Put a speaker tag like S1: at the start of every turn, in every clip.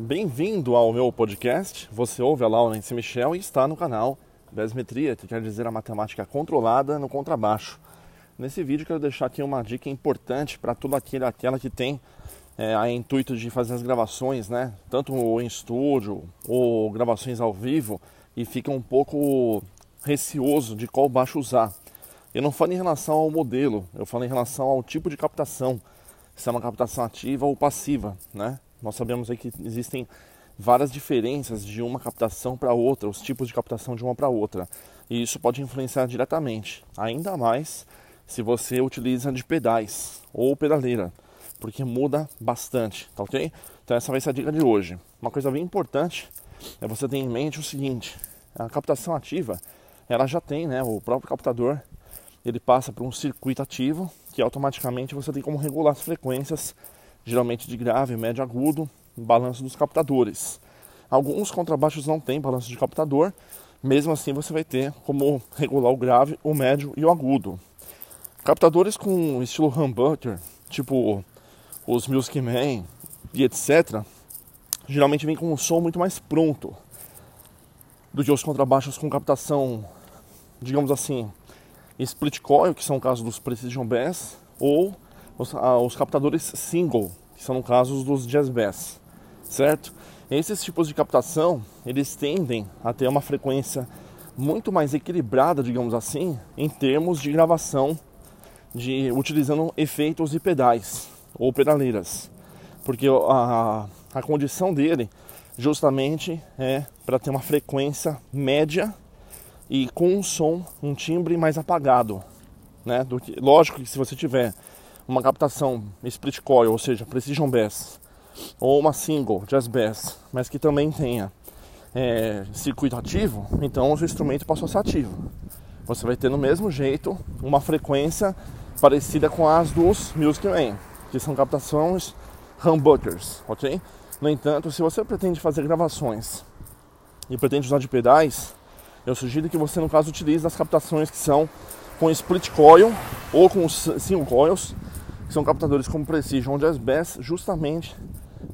S1: Bem-vindo ao meu podcast. Você ouve a Laurence Michel e está no canal Besmetria, que quer dizer a matemática controlada no contrabaixo. Nesse vídeo quero deixar aqui uma dica importante para todo aquele aquela que tem é, a intuito de fazer as gravações, né? Tanto em estúdio ou gravações ao vivo e fica um pouco receoso de qual baixo usar. Eu não falo em relação ao modelo, eu falo em relação ao tipo de captação, se é uma captação ativa ou passiva, né? Nós sabemos aí que existem várias diferenças de uma captação para outra, os tipos de captação de uma para outra, e isso pode influenciar diretamente, ainda mais se você utiliza de pedais ou pedaleira, porque muda bastante, tá ok? Então essa vai ser a dica de hoje. Uma coisa bem importante é você ter em mente o seguinte: a captação ativa, ela já tem, né, o próprio captador ele passa por um circuito ativo que automaticamente você tem como regular as frequências, geralmente de grave, médio, agudo, balanço dos captadores. Alguns contrabaixos não têm balanço de captador, mesmo assim você vai ter como regular o grave, o médio e o agudo. Captadores com estilo humbucker, tipo os Music Man e etc., geralmente vem com um som muito mais pronto do que os contrabaixos com captação, digamos assim, split coil, que são o caso dos Precision Bass, ou os, ah, os captadores single, que são no caso dos Jazz Bass, certo? Esses tipos de captação, eles tendem a ter uma frequência muito mais equilibrada, digamos assim, em termos de gravação, de utilizando efeitos e pedais ou pedaleiras, porque a, a condição dele justamente é para ter uma frequência média e com um som, um timbre mais apagado, né? Que, lógico que se você tiver uma captação split coil, ou seja, precision bass, ou uma single jazz bass, mas que também tenha é, circuito ativo, então o instrumento passou a ser ativo. Você vai ter no mesmo jeito uma frequência parecida com as dos Music Man, que são captações humbuckers, ok? No entanto, se você pretende fazer gravações e pretende usar de pedais, eu sugiro que você, no caso, utilize as captações que são com split coil ou com single coils, que são captadores como Precision Jazz Bass, justamente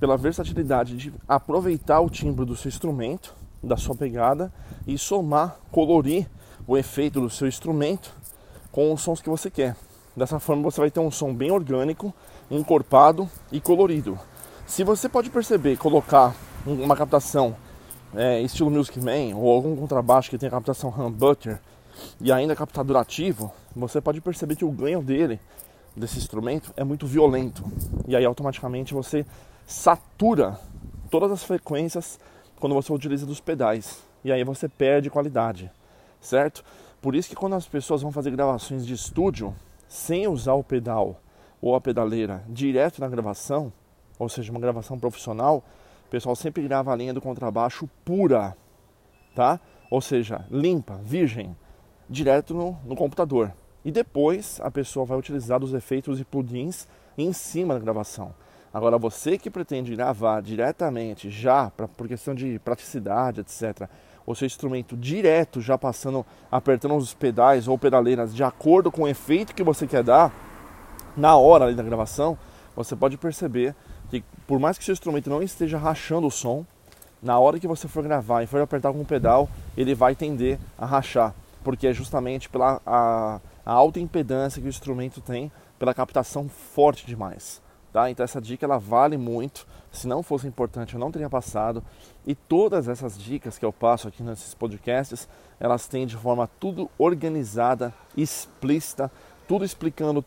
S1: pela versatilidade de aproveitar o timbre do seu instrumento, da sua pegada e somar, colorir o efeito do seu instrumento com os sons que você quer. Dessa forma você vai ter um som bem orgânico, encorpado e colorido. Se você pode perceber, colocar uma captação é, estilo Music Man ou algum contrabaixo que tenha captação humbucker e ainda captador ativo, você pode perceber que o ganho dele, desse instrumento, é muito violento. E aí automaticamente você satura todas as frequências quando você utiliza dos pedais. E aí você perde qualidade, certo? Por isso que quando as pessoas vão fazer gravações de estúdio sem usar o pedal ou a pedaleira direto na gravação, ou seja, uma gravação profissional, o pessoal sempre grava a linha do contrabaixo pura, tá? Ou seja, limpa, virgem, direto no, no computador. E depois a pessoa vai utilizar os efeitos e plugins em cima da gravação. Agora, você que pretende gravar diretamente, já pra, por questão de praticidade, etc., o seu instrumento direto, já passando, apertando os pedais ou pedaleiras de acordo com o efeito que você quer dar, na hora ali da gravação, você pode perceber que por mais que seu instrumento não esteja rachando o som, na hora que você for gravar e for apertar o pedal, ele vai tender a rachar, porque é justamente pela a, a alta impedância que o instrumento tem, pela captação forte demais. Tá? Então essa dica ela vale muito. Se não fosse importante, eu não teria passado. E todas essas dicas que eu passo aqui nesses podcasts, elas têm de forma tudo organizada, explícita, tudo explicando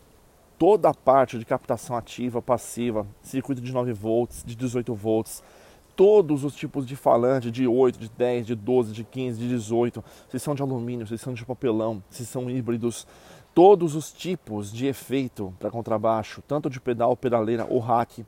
S1: toda a parte de captação ativa, passiva, circuito de 9 volts, de 18 volts, todos os tipos de falante, de 8, de 10, de 12, de 15, de 18, se são de alumínio, se são de papelão, se são híbridos, todos os tipos de efeito para contrabaixo, tanto de pedal, pedaleira ou rack,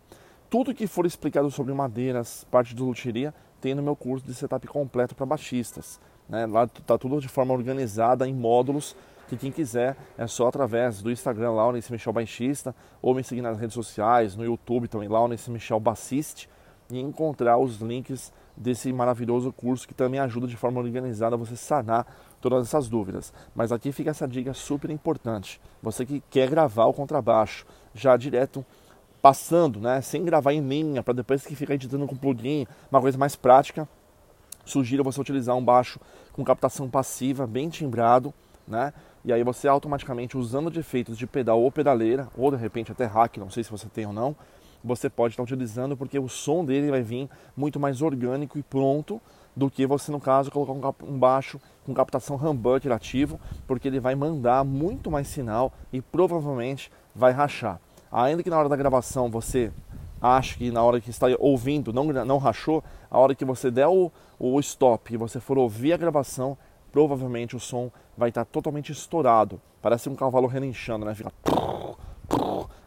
S1: tudo que for explicado sobre madeiras, parte de luteria, tem no meu curso de setup completo para baixistas. Né? Lá está tudo de forma organizada em módulos que quem quiser é só através do Instagram Laurence Michel Baixista ou me seguir nas redes sociais, no YouTube também Laurence Michel Bassiste e encontrar os links desse maravilhoso curso que também ajuda de forma organizada você sanar todas essas dúvidas. Mas aqui fica essa dica super importante. Você que quer gravar o contrabaixo já direto passando, né, sem gravar em linha, para depois que ficar editando com plugin, uma coisa mais prática, sugiro você utilizar um baixo com captação passiva, bem timbrado, né? E aí você automaticamente, usando de efeitos de pedal ou pedaleira, ou de repente até hack, não sei se você tem ou não, você pode estar utilizando porque o som dele vai vir muito mais orgânico e pronto do que você, no caso, colocar um baixo com captação humbucker ativo, porque ele vai mandar muito mais sinal e provavelmente vai rachar. Ainda que na hora da gravação você ache que na hora que está ouvindo não, não rachou, a hora que você der o, o stop e você for ouvir a gravação, provavelmente o som vai estar totalmente estourado. Parece um cavalo relinchando, né? Fica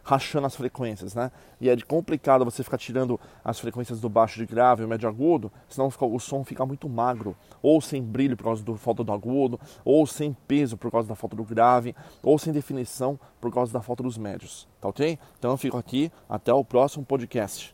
S1: rachando as frequências, né? E é complicado você ficar tirando as frequências do baixo de grave e médio agudo, senão o som fica muito magro, ou sem brilho por causa da falta do agudo, ou sem peso por causa da falta do grave, ou sem definição por causa da falta dos médios, tá ok? Então eu fico aqui, até o próximo podcast.